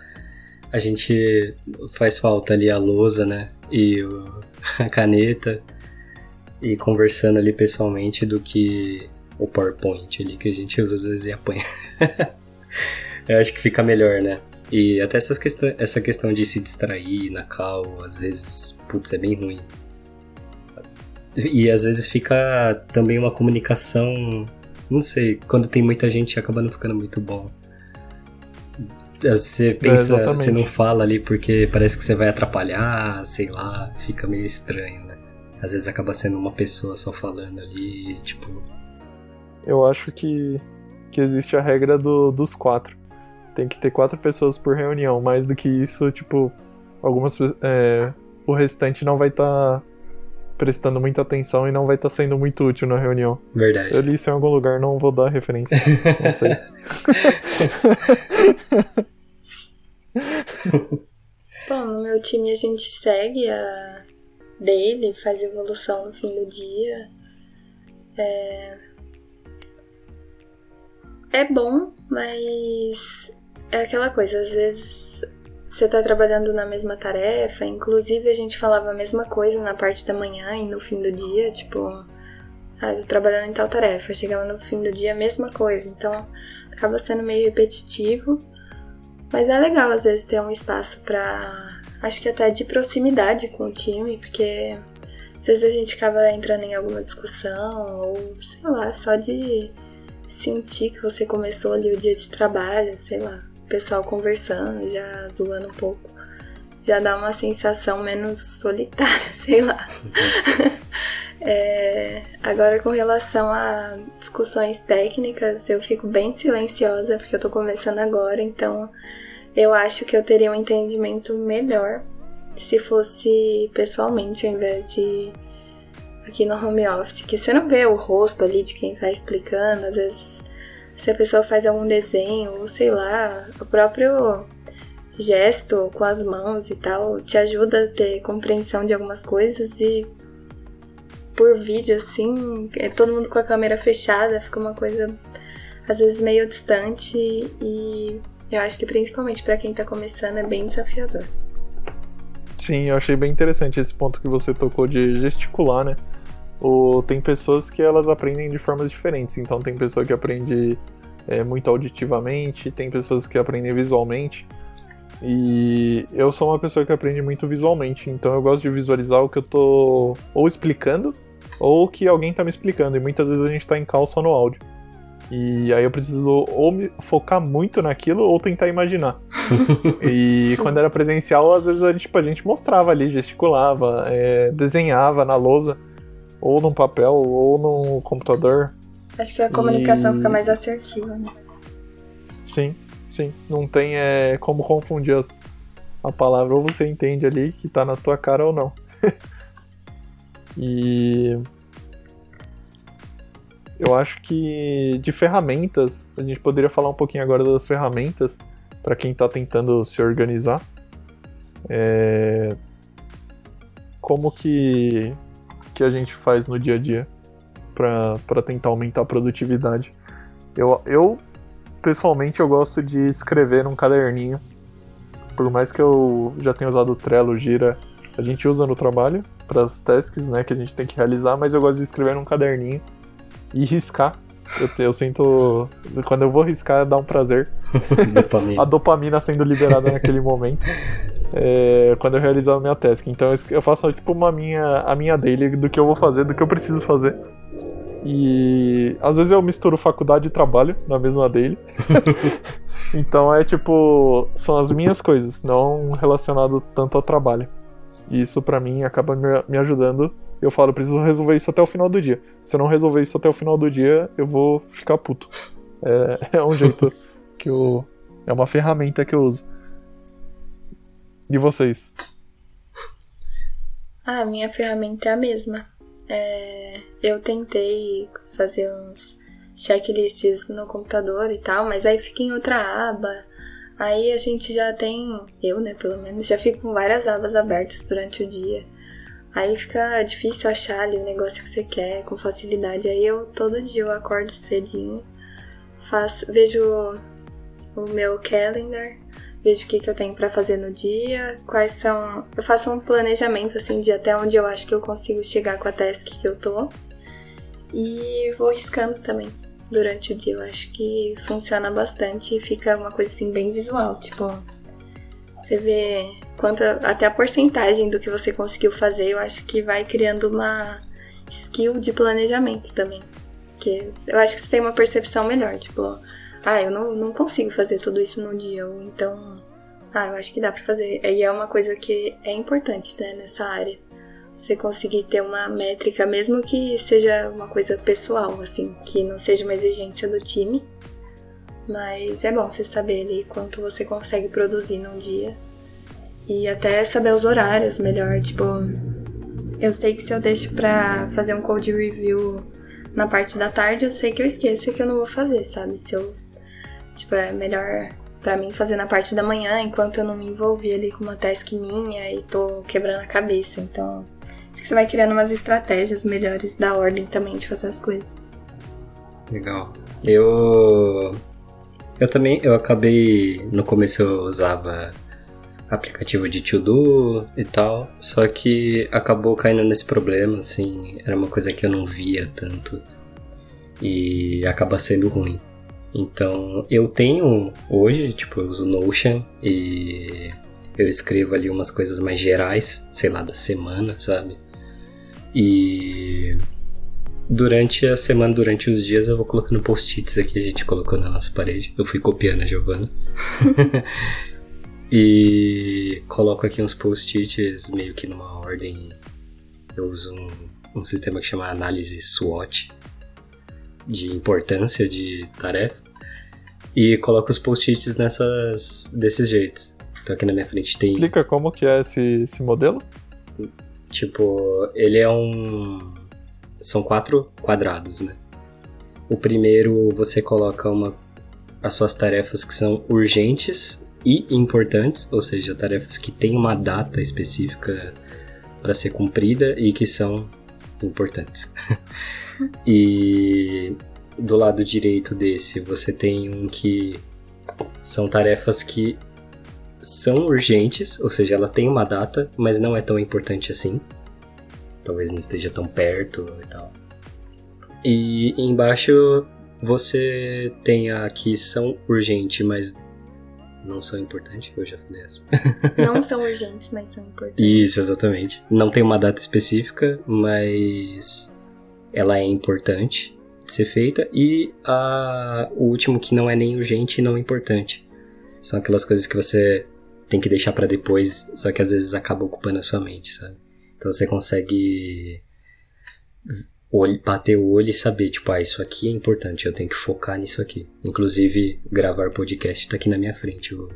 a gente faz falta ali a lousa, né? E o- a caneta. E conversando ali pessoalmente do que o PowerPoint ali que a gente usa às vezes e apanha. Eu acho que fica melhor, né? E até essas questão, essa questão de se distrair na cal, às vezes, putz, é bem ruim. E às vezes fica também uma comunicação, não sei, quando tem muita gente acaba não ficando muito bom. Você pensa, exatamente. você não fala ali porque parece que você vai atrapalhar, sei lá, fica meio estranho, né? Às vezes acaba sendo uma pessoa só falando ali, tipo, Eu acho que, que existe a regra do, dos quatro. Tem que ter quatro pessoas por reunião. Mais do que isso, tipo, algumas. é, o restante não vai estar prestando muita atenção e não vai estar sendo muito útil na reunião. verdade. Eu li isso em algum lugar, não vou dar referência. Não sei. Bom, no meu time a gente segue a dele, faz evolução no fim do dia. É, é bom, mas é aquela coisa, às vezes você tá trabalhando na mesma tarefa, inclusive a gente falava a mesma coisa na parte da manhã e no fim do dia, tipo, ah, tô trabalhando em tal tarefa, chegava no fim do dia a mesma coisa, então acaba sendo meio repetitivo. Mas é legal às vezes ter um espaço pra. Acho que até de proximidade com o time, porque às vezes a gente acaba entrando em alguma discussão, ou sei lá, só de sentir que você começou ali o dia de trabalho, sei lá, pessoal conversando, já zoando um pouco, já dá uma sensação menos solitária, sei lá. É, agora, com relação a discussões técnicas, eu fico bem silenciosa porque eu tô começando agora, então eu acho que eu teria um entendimento melhor se fosse pessoalmente ao invés de aqui no home office, que você não vê o rosto ali de quem tá explicando, às vezes se a pessoa faz algum desenho, ou sei lá, o próprio gesto com as mãos e tal te ajuda a ter compreensão de algumas coisas e por vídeo assim, é todo mundo com a câmera fechada, fica uma coisa às vezes meio distante e eu acho que principalmente pra quem tá começando é bem desafiador. Sim, eu achei bem interessante esse ponto que você tocou de gesticular, né? O, tem pessoas que elas aprendem de formas diferentes. Então tem pessoa que aprende é, muito auditivamente, tem pessoas que aprendem visualmente. E eu sou uma pessoa que aprende muito visualmente, então eu gosto de visualizar o que eu tô ou explicando ou que alguém tá me explicando. E muitas vezes a gente tá em cal só no áudio. E aí eu preciso ou me focar muito naquilo ou tentar imaginar. e quando era presencial, às vezes a gente, tipo, a gente mostrava ali, gesticulava, é, desenhava na lousa, ou num papel, ou no computador. Acho que a comunicação e... fica mais assertiva, né? Sim, sim. Não tem é, como confundir as, a palavra, ou você entende ali que tá na tua cara ou não. e eu acho que de ferramentas, a gente poderia falar um pouquinho agora das ferramentas para quem está tentando se organizar. É... Como que, que a gente faz no dia a dia para tentar aumentar a produtividade? Eu, eu, pessoalmente, eu gosto de escrever num caderninho. Por mais que eu já tenha usado o Trello, Gira, a gente usa no trabalho para as tasks né, que a gente tem que realizar, mas eu gosto de escrever num caderninho e riscar. Eu, eu sinto. Quando eu vou riscar, dá um prazer. dopamina. a dopamina sendo liberada naquele momento. É, quando eu realizo a minha task. Então eu faço tipo uma minha, a minha daily do que eu vou fazer, do que eu preciso fazer. E às vezes eu misturo faculdade e trabalho na mesma daily. então é tipo. São as minhas coisas, não relacionado tanto ao trabalho. E isso para mim acaba me ajudando eu falo, preciso resolver isso até o final do dia. Se eu não resolver isso até o final do dia, eu vou ficar puto. É, é um jeito que eu. É uma ferramenta que eu uso. E vocês? Ah, minha ferramenta é a mesma. É, eu tentei fazer uns checklists no computador e tal, mas aí fica em outra aba. Aí a gente já tem, eu né, pelo menos, já fico com várias abas abertas durante o dia. Aí fica difícil achar ali o negócio que você quer com facilidade. Aí eu todo dia eu acordo cedinho, faço, vejo o meu calendar, vejo o que, que eu tenho para fazer no dia, quais são. Eu faço um planejamento assim de até onde eu acho que eu consigo chegar com a task que eu tô. E vou riscando também durante o dia. Eu acho que funciona bastante e fica uma coisa assim bem visual. Tipo, você vê quanto a, até a porcentagem do que você conseguiu fazer, eu acho que vai criando uma skill de planejamento também. Que eu acho que você tem uma percepção melhor, tipo, ah, eu não, não consigo fazer tudo isso num dia, ou então, ah, eu acho que dá pra fazer. E é uma coisa que é importante, né, nessa área. Você conseguir ter uma métrica, mesmo que seja uma coisa pessoal, assim, que não seja uma exigência do time. Mas é bom você saber ali quanto você consegue produzir num dia e até saber os horários melhor. Tipo, eu sei que se eu deixo pra fazer um code review na parte da tarde, eu sei que eu esqueço e que eu não vou fazer, sabe? Se eu. Tipo, é melhor para mim fazer na parte da manhã, enquanto eu não me envolvi ali com uma task minha e tô quebrando a cabeça. Então, acho que você vai criando umas estratégias melhores da ordem também de fazer as coisas. Legal. Eu. Eu também, eu acabei. No começo eu usava aplicativo de to-do e tal, só que acabou caindo nesse problema, assim, era uma coisa que eu não via tanto e acaba sendo ruim. Então, eu tenho hoje, tipo, eu uso Notion e eu escrevo ali umas coisas mais gerais, sei lá, da semana, sabe? E durante a semana, durante os dias, eu vou colocando post-its aqui, a gente colocou na nossa parede. Eu fui copiando a Giovana. E coloco aqui uns post-its meio que numa ordem. Eu uso um, um sistema que chama análise SWOT de importância de tarefa e coloco os post-its nessas desses jeitos. Então aqui na minha frente tem. Explica como que é esse, esse modelo? Tipo, ele é um. São quatro quadrados, né? O primeiro você coloca uma as suas tarefas que são urgentes e importantes, ou seja, tarefas que têm uma data específica para ser cumprida e que são importantes. e do lado direito desse, você tem um que são tarefas que são urgentes, ou seja, ela tem uma data, mas não é tão importante assim. Talvez não esteja tão perto e tal. E embaixo você tem a que são urgentes, mas não são importantes, eu já falei essa. Não são urgentes, mas são importantes. Isso, exatamente. Não tem uma data específica, mas ela é importante de ser feita. E a, o último que não é nem urgente e não importante. São aquelas coisas que você tem que deixar para depois, só que às vezes acaba ocupando a sua mente, sabe? Então você consegue bater o olho e saber, tipo, ah, isso aqui é importante, eu tenho que focar nisso aqui. Inclusive, gravar podcast tá aqui na minha frente, o,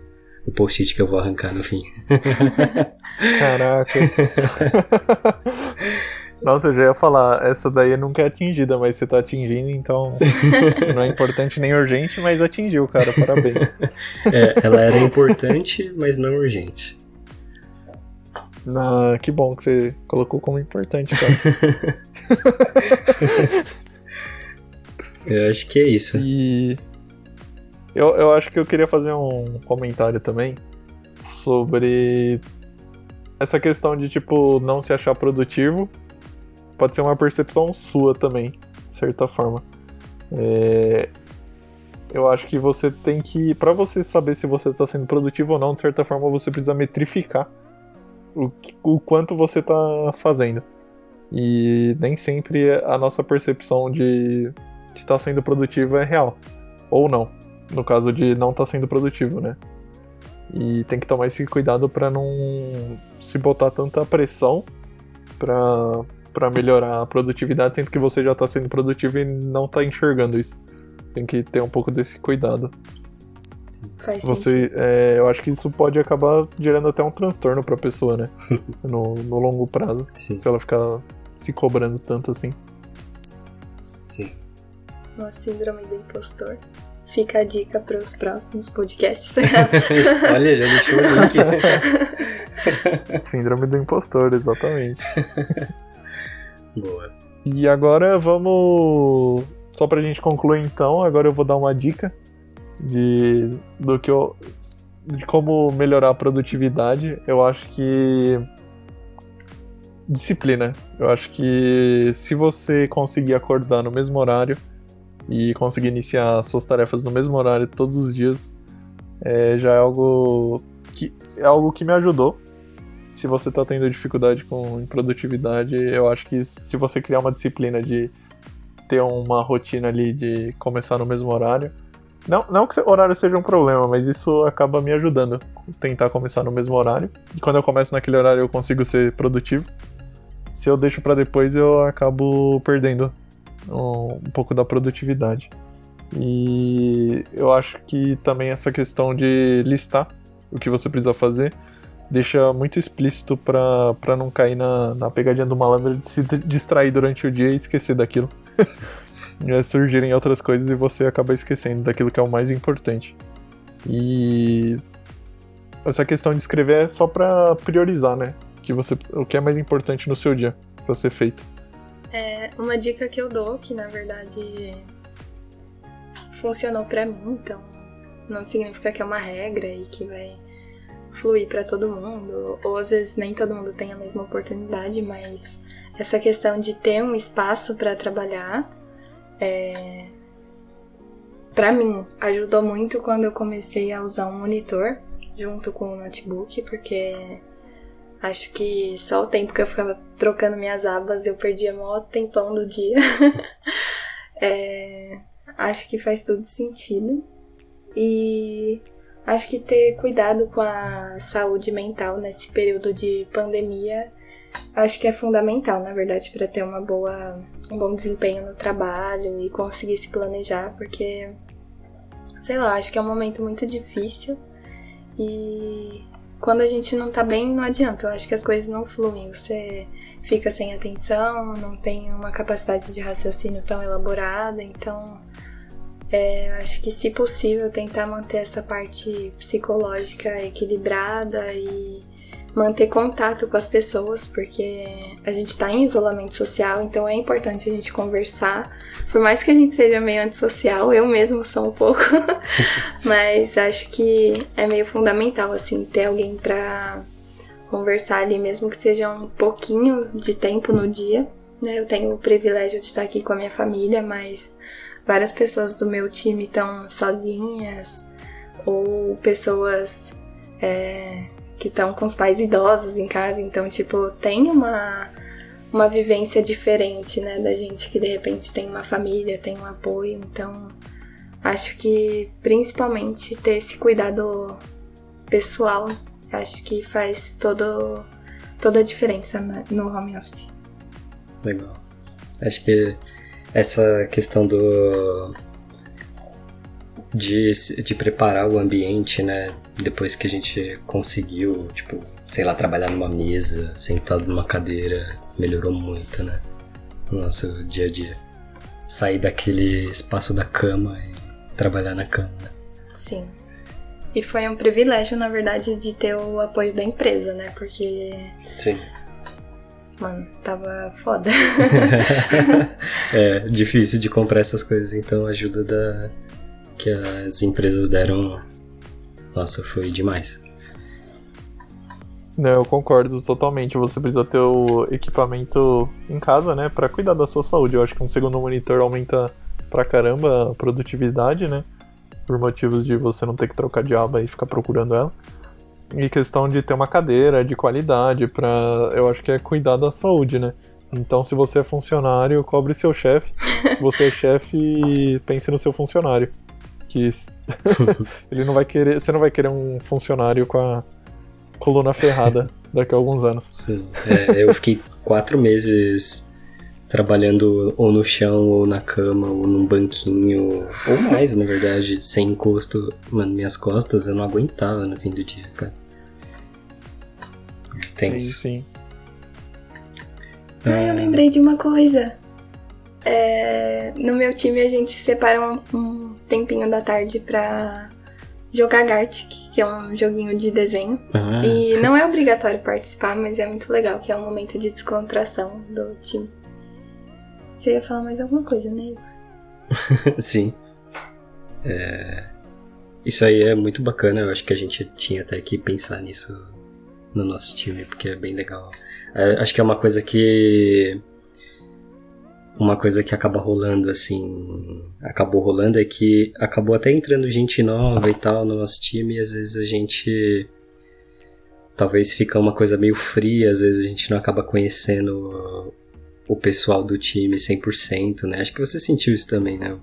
o post-it que eu vou arrancar no fim. Caraca. Nossa, eu já ia falar, essa daí nunca é atingida, mas você tá atingindo, então não é importante nem urgente, mas atingiu, cara, parabéns. É, ela era importante, mas não urgente. Ah, que bom que você colocou como importante, cara. eu acho que é isso. E eu, eu acho que eu queria fazer um comentário também sobre essa questão de, tipo, não se achar produtivo. Pode ser uma percepção sua também, de certa forma. É... Eu acho que você tem que. para você saber se você tá sendo produtivo ou não, de certa forma, você precisa metrificar o, o quanto você tá fazendo. E nem sempre a nossa percepção de estar tá sendo produtivo é real. Ou não. No caso de não estar tá sendo produtivo, né? E tem que tomar esse cuidado para não se botar tanta pressão para melhorar a produtividade, sendo que você já está sendo produtivo e não está enxergando isso. Tem que ter um pouco desse cuidado. Faz você, é, eu acho que isso pode acabar gerando até um transtorno para a pessoa, né? no, no longo prazo. Sim. Se ela ficar se cobrando tanto assim. Sim. Uma síndrome do impostor. Fica a dica para os próximos podcasts. Olha, já deixou o link. síndrome do impostor, exatamente. E agora vamos. Só pra gente concluir então, agora eu vou dar uma dica de do que eu de como melhorar a produtividade. Eu acho que disciplina. Eu acho que se você conseguir acordar no mesmo horário e conseguir iniciar suas tarefas no mesmo horário todos os dias, é, já é algo que é algo que me ajudou. Se você está tendo dificuldade com produtividade, eu acho que se você criar uma disciplina de ter uma rotina ali de começar no mesmo horário, não, não que o horário seja um problema, mas isso acaba me ajudando. Tentar começar no mesmo horário. E quando eu começo naquele horário eu consigo ser produtivo. Se eu deixo para depois eu acabo perdendo um, um pouco da produtividade. E eu acho que também essa questão de listar o que você precisa fazer deixa muito explícito para não cair na, na pegadinha do malandro de se distrair durante o dia e esquecer daquilo. é surgirem outras coisas e você acaba esquecendo daquilo que é o mais importante. E essa questão de escrever é só para priorizar, né? Que você, o que é mais importante no seu dia para ser feito. É uma dica que eu dou que na verdade funcionou para mim, então não significa que é uma regra e que vai fluir para todo mundo, ou às vezes nem todo mundo tem a mesma oportunidade, mas essa questão de ter um espaço para trabalhar é, para mim, ajudou muito quando eu comecei a usar um monitor junto com o notebook, porque acho que só o tempo que eu ficava trocando minhas abas eu perdia maior tempão do dia. é, acho que faz tudo sentido. E acho que ter cuidado com a saúde mental nesse período de pandemia acho que é fundamental, na verdade, para ter uma boa, um bom desempenho no trabalho e conseguir se planejar, porque sei lá, acho que é um momento muito difícil e quando a gente não tá bem, não adianta. Eu acho que as coisas não fluem. Você fica sem atenção, não tem uma capacidade de raciocínio tão elaborada. Então, é, acho que, se possível, tentar manter essa parte psicológica equilibrada e manter contato com as pessoas, porque a gente está em isolamento social, então é importante a gente conversar. Por mais que a gente seja meio antissocial, eu mesmo sou um pouco, mas acho que é meio fundamental, assim, ter alguém para conversar ali, mesmo que seja um pouquinho de tempo no dia. Né? Eu tenho o privilégio de estar aqui com a minha família, mas várias pessoas do meu time estão sozinhas ou pessoas é, que estão com os pais idosos em casa, então, tipo, tem uma, uma vivência diferente, né, da gente que de repente tem uma família, tem um apoio, então acho que principalmente ter esse cuidado pessoal, acho que faz todo, toda a diferença no home office. Legal. Acho que essa questão do de, de preparar o ambiente, né? Depois que a gente conseguiu, tipo, sei lá, trabalhar numa mesa, sentado numa cadeira, melhorou muito, né? No nosso dia a dia. Sair daquele espaço da cama e trabalhar na cama. Né? Sim. E foi um privilégio, na verdade, de ter o apoio da empresa, né? Porque. Sim. Mano, tava foda. é, difícil de comprar essas coisas, então a ajuda da, que as empresas deram, nossa, foi demais. Não, eu concordo totalmente. Você precisa ter o equipamento em casa, né, para cuidar da sua saúde. Eu acho que um segundo monitor aumenta pra caramba a produtividade, né, por motivos de você não ter que trocar de aba e ficar procurando ela. E questão de ter uma cadeira de qualidade para, eu acho que é cuidar da saúde, né? Então, se você é funcionário, cobre seu chefe. Se você é chefe, pense no seu funcionário que ele não vai querer, você não vai querer um funcionário com a coluna ferrada daqui a alguns anos. É, eu fiquei quatro meses trabalhando ou no chão, ou na cama, ou num banquinho, ou mais, na verdade, sem encosto. Mano, minhas costas eu não aguentava no fim do dia, cara. Tenso. Sim, sim. Ah, eu lembrei de uma coisa. É, no meu time a gente separa um, um tempinho da tarde pra jogar Gartic, que é um joguinho de desenho. Ah. E não é obrigatório participar, mas é muito legal, que é um momento de descontração do time. Você ia falar mais alguma coisa, né? Sim. É... Isso aí é muito bacana, eu acho que a gente tinha até que pensar nisso no nosso time, porque é bem legal. É, acho que é uma coisa que uma coisa que acaba rolando, assim, acabou rolando é que acabou até entrando gente nova e tal no nosso time e às vezes a gente talvez fica uma coisa meio fria, às vezes a gente não acaba conhecendo o pessoal do time 100%, né? Acho que você sentiu isso também, né?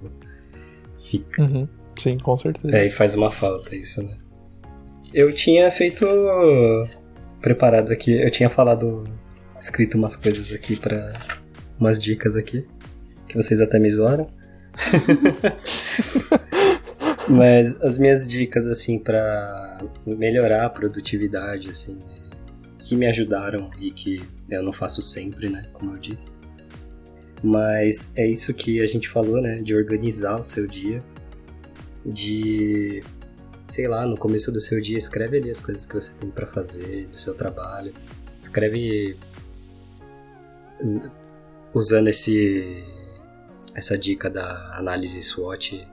Fica. Uhum. Sim, com certeza. É, e faz uma falta isso, né? Eu tinha feito preparado aqui, eu tinha falado escrito umas coisas aqui para umas dicas aqui, que vocês até me zoaram. Mas as minhas dicas, assim, para melhorar a produtividade, assim, que me ajudaram e que eu não faço sempre, né, como eu disse. Mas é isso que a gente falou, né, de organizar o seu dia, de, sei lá, no começo do seu dia, escreve ali as coisas que você tem para fazer, do seu trabalho. Escreve usando esse essa dica da análise SWOT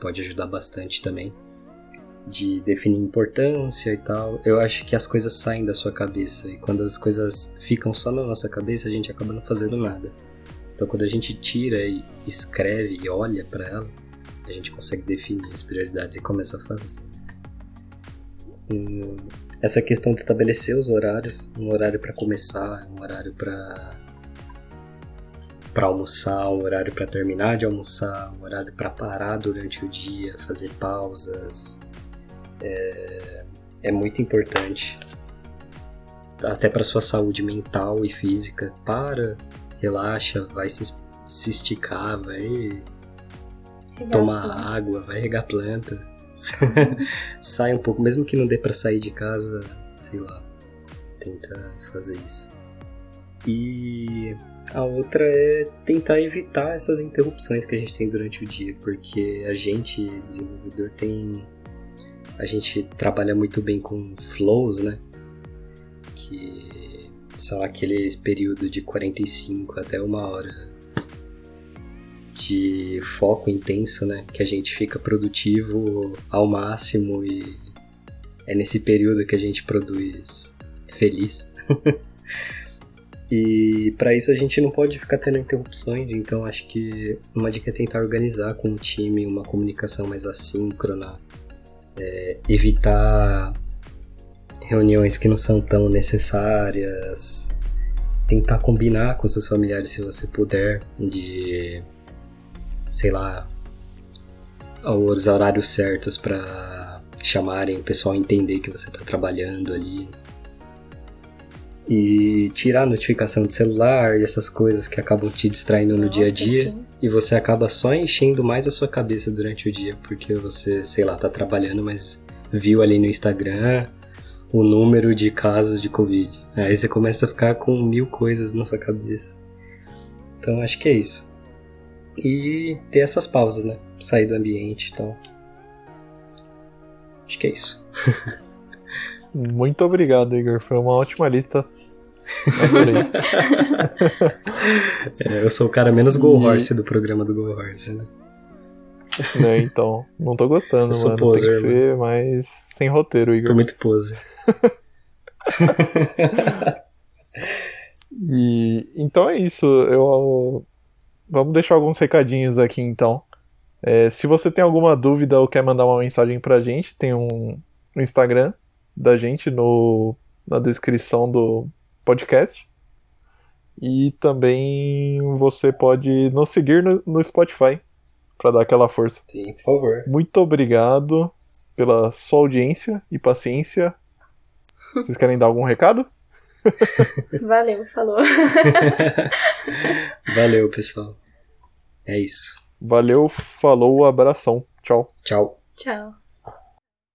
pode ajudar bastante também de definir importância e tal. Eu acho que as coisas saem da sua cabeça e quando as coisas ficam só na nossa cabeça, a gente acaba não fazendo nada. Então quando a gente tira e escreve e olha para ela, a gente consegue definir as prioridades e começa a fazer. Hum, essa questão de estabelecer os horários, um horário para começar, um horário para para almoçar, um horário para terminar de almoçar, um horário para parar durante o dia, fazer pausas. É, é muito importante. Até para sua saúde mental e física. Para, relaxa, vai se, se esticar, vai regar tomar água, vai regar planta. Sai um pouco, mesmo que não dê para sair de casa, sei lá, tenta fazer isso. E a outra é tentar evitar essas interrupções que a gente tem durante o dia, porque a gente, desenvolvedor, tem. A gente trabalha muito bem com flows, né? que são aqueles períodos de 45 até uma hora de foco intenso, né? Que a gente fica produtivo ao máximo e é nesse período que a gente produz feliz. e para isso a gente não pode ficar tendo interrupções, então acho que uma dica é tentar organizar com o time uma comunicação mais assíncrona, é, evitar reuniões que não são tão necessárias, tentar combinar com seus familiares se você puder, de sei lá, os horários certos para chamarem o pessoal entender que você está trabalhando ali. E tirar a notificação do celular e essas coisas que acabam te distraindo Nossa, no dia a dia. Sim. E você acaba só enchendo mais a sua cabeça durante o dia, porque você, sei lá, tá trabalhando, mas viu ali no Instagram o número de casos de Covid. Aí você começa a ficar com mil coisas na sua cabeça. Então acho que é isso. E ter essas pausas, né? Sair do ambiente e então. tal. Acho que é isso. Muito obrigado, Igor. Foi uma ótima lista. Adorei. é, eu sou o cara menos Go Horse do programa do Go Horse, né? né? Então, não tô gostando, eu mano. Poser, Tem que ser mano. mais sem roteiro, Igor. Tô muito poser. e então é isso. Eu vamos deixar alguns recadinhos aqui então. É, se você tem alguma dúvida ou quer mandar uma mensagem pra gente, tem um, um Instagram da gente no, na descrição do podcast. E também você pode nos seguir no, no Spotify para dar aquela força. Sim, por favor. Muito obrigado pela sua audiência e paciência. Vocês querem dar algum recado? Valeu, falou. Valeu, pessoal. É isso. Valeu, falou, abração. Tchau. Tchau. Tchau.